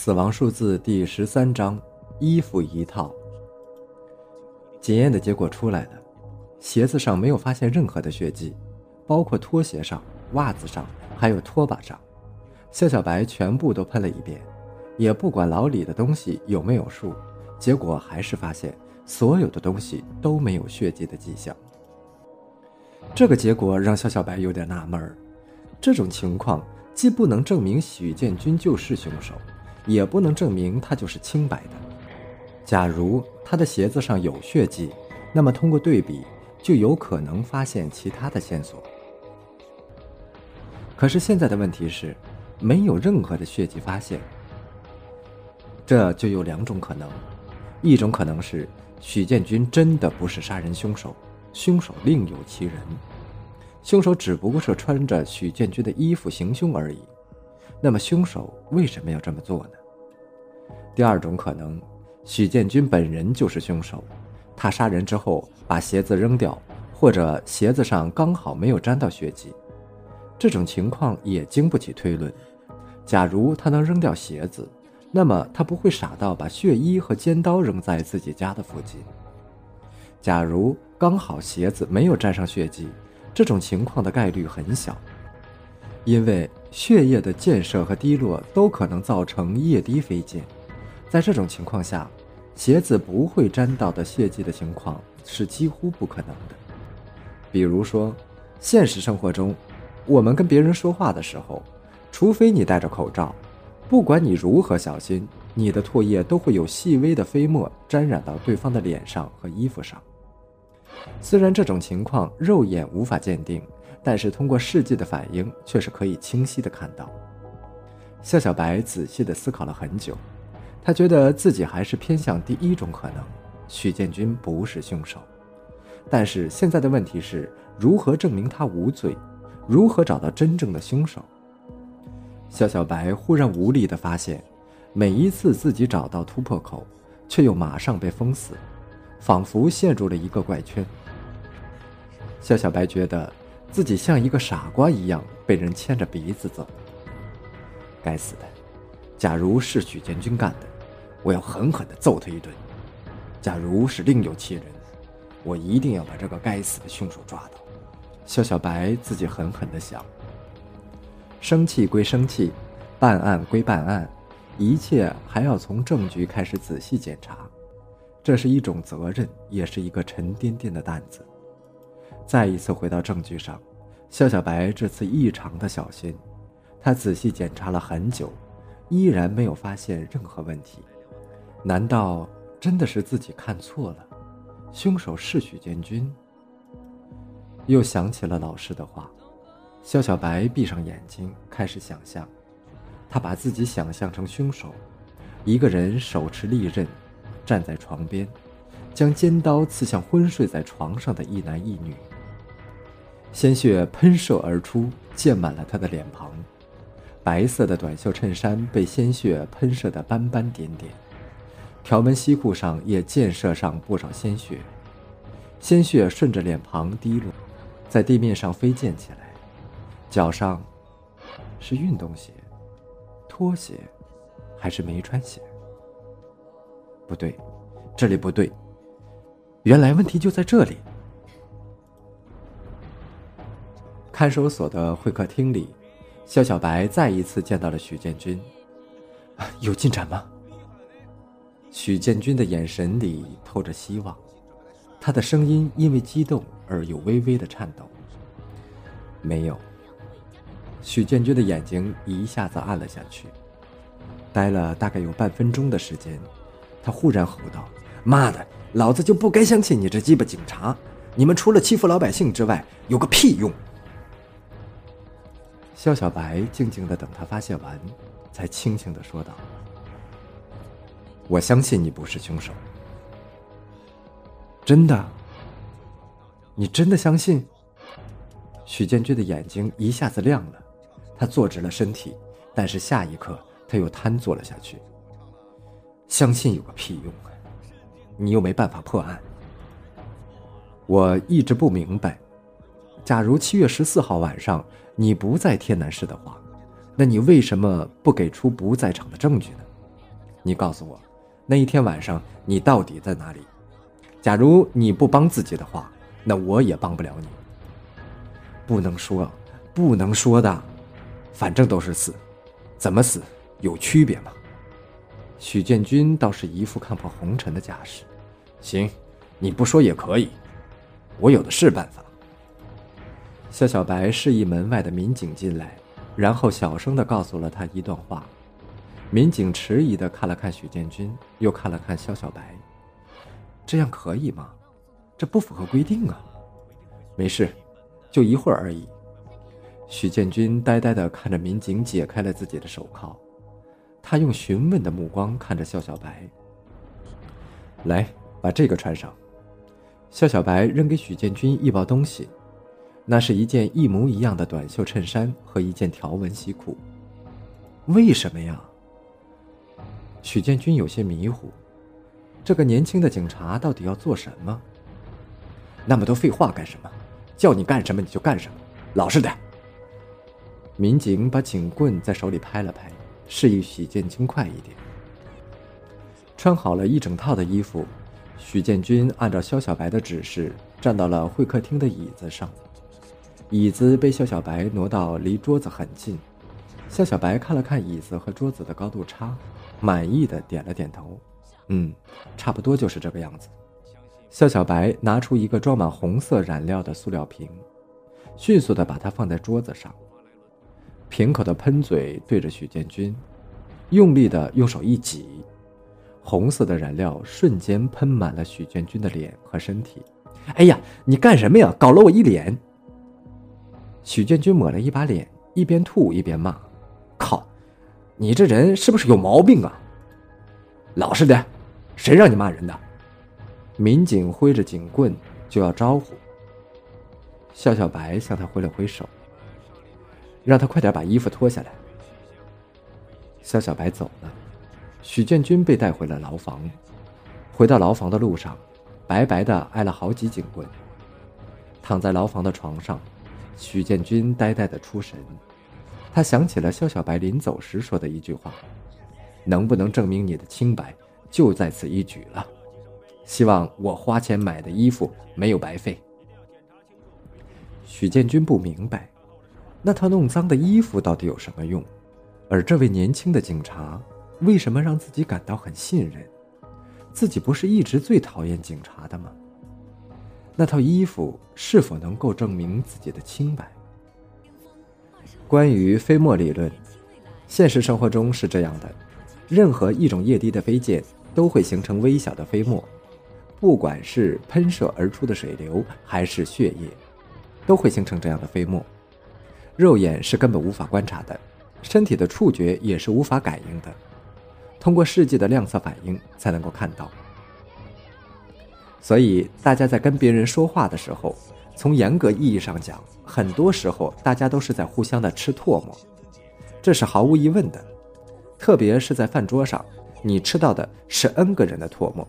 死亡数字第十三章，衣服一套。检验的结果出来了，鞋子上没有发现任何的血迹，包括拖鞋上、袜子上，还有拖把上。肖小白全部都喷了一遍，也不管老李的东西有没有数，结果还是发现所有的东西都没有血迹的迹象。这个结果让肖小白有点纳闷儿，这种情况既不能证明许建军就是凶手，也不能证明他就是清白的。假如他的鞋子上有血迹，那么通过对比就有可能发现其他的线索。可是现在的问题是，没有任何的血迹发现。这就有两种可能：一种可能是许建军真的不是杀人凶手。凶手另有其人，凶手只不过是穿着许建军的衣服行凶而已。那么，凶手为什么要这么做呢？第二种可能，许建军本人就是凶手，他杀人之后把鞋子扔掉，或者鞋子上刚好没有沾到血迹。这种情况也经不起推论。假如他能扔掉鞋子，那么他不会傻到把血衣和尖刀扔在自己家的附近。假如刚好鞋子没有沾上血迹，这种情况的概率很小，因为血液的溅射和滴落都可能造成液滴飞溅。在这种情况下，鞋子不会沾到的血迹的情况是几乎不可能的。比如说，现实生活中，我们跟别人说话的时候，除非你戴着口罩，不管你如何小心，你的唾液都会有细微的飞沫沾染到对方的脸上和衣服上。虽然这种情况肉眼无法鉴定，但是通过试剂的反应却是可以清晰的看到。夏小白仔细的思考了很久，他觉得自己还是偏向第一种可能，许建军不是凶手。但是现在的问题是如何证明他无罪，如何找到真正的凶手？肖小白忽然无力的发现，每一次自己找到突破口，却又马上被封死。仿佛陷入了一个怪圈。肖小白觉得自己像一个傻瓜一样被人牵着鼻子走。该死的！假如是许建军干的，我要狠狠地揍他一顿；假如是另有其人，我一定要把这个该死的凶手抓到。肖小白自己狠狠地想。生气归生气，办案归办案，一切还要从证据开始仔细检查。这是一种责任，也是一个沉甸甸的担子。再一次回到证据上，肖小白这次异常的小心，他仔细检查了很久，依然没有发现任何问题。难道真的是自己看错了？凶手是许建军？又想起了老师的话，肖小白闭上眼睛，开始想象。他把自己想象成凶手，一个人手持利刃。站在床边，将尖刀刺向昏睡在床上的一男一女。鲜血喷射而出，溅满了他的脸庞。白色的短袖衬衫被鲜血喷射得斑斑点点，条纹西裤上也溅射上不少鲜血。鲜血顺着脸庞滴落，在地面上飞溅起来。脚上是运动鞋、拖鞋，还是没穿鞋？不对，这里不对。原来问题就在这里。看守所的会客厅里，肖小白再一次见到了许建军。有进展吗？许建军的眼神里透着希望，他的声音因为激动而有微微的颤抖。没有。许建军的眼睛一下子暗了下去，待了大概有半分钟的时间。他忽然吼道：“妈的，老子就不该相信你这鸡巴警察！你们除了欺负老百姓之外，有个屁用！”肖小白静静的等他发泄完，才轻轻的说道：“我相信你不是凶手。真的？你真的相信？”许建军的眼睛一下子亮了，他坐直了身体，但是下一刻他又瘫坐了下去。相信有个屁用啊！你又没办法破案。我一直不明白，假如七月十四号晚上你不在天南市的话，那你为什么不给出不在场的证据呢？你告诉我，那一天晚上你到底在哪里？假如你不帮自己的话，那我也帮不了你。不能说，不能说的，反正都是死，怎么死有区别吗？许建军倒是一副看破红尘的架势。行，你不说也可以，我有的是办法。肖小白示意门外的民警进来，然后小声的告诉了他一段话。民警迟疑的看了看许建军，又看了看肖小白。这样可以吗？这不符合规定啊。没事，就一会儿而已。许建军呆呆的看着民警解开了自己的手铐，他用询问的目光看着肖小白。来，把这个穿上。肖小白扔给许建军一包东西。那是一件一模一样的短袖衬衫和一件条纹西裤。为什么呀？许建军有些迷糊，这个年轻的警察到底要做什么？那么多废话干什么？叫你干什么你就干什么，老实点。民警把警棍在手里拍了拍，示意许建军快一点。穿好了一整套的衣服，许建军按照肖小白的指示站到了会客厅的椅子上。椅子被肖小白挪到离桌子很近，肖小白看了看椅子和桌子的高度差，满意的点了点头，嗯，差不多就是这个样子。肖小白拿出一个装满红色染料的塑料瓶，迅速的把它放在桌子上，瓶口的喷嘴对着许建军，用力的用手一挤，红色的染料瞬间喷满了许建军的脸和身体。哎呀，你干什么呀？搞了我一脸！许建军抹了一把脸，一边吐一边骂：“靠，你这人是不是有毛病啊？老实点，谁让你骂人的？”民警挥着警棍就要招呼。肖小白向他挥了挥手，让他快点把衣服脱下来。肖小白走了，许建军被带回了牢房。回到牢房的路上，白白的挨了好几警棍，躺在牢房的床上。许建军呆呆的出神，他想起了肖小白临走时说的一句话：“能不能证明你的清白，就在此一举了。希望我花钱买的衣服没有白费。”许建军不明白，那套弄脏的衣服到底有什么用？而这位年轻的警察为什么让自己感到很信任？自己不是一直最讨厌警察的吗？那套衣服是否能够证明自己的清白？关于飞沫理论，现实生活中是这样的：任何一种液滴的飞溅都会形成微小的飞沫，不管是喷射而出的水流还是血液，都会形成这样的飞沫。肉眼是根本无法观察的，身体的触觉也是无法感应的，通过世界的亮色反应才能够看到。所以，大家在跟别人说话的时候，从严格意义上讲，很多时候大家都是在互相的吃唾沫，这是毫无疑问的。特别是在饭桌上，你吃到的是 n 个人的唾沫，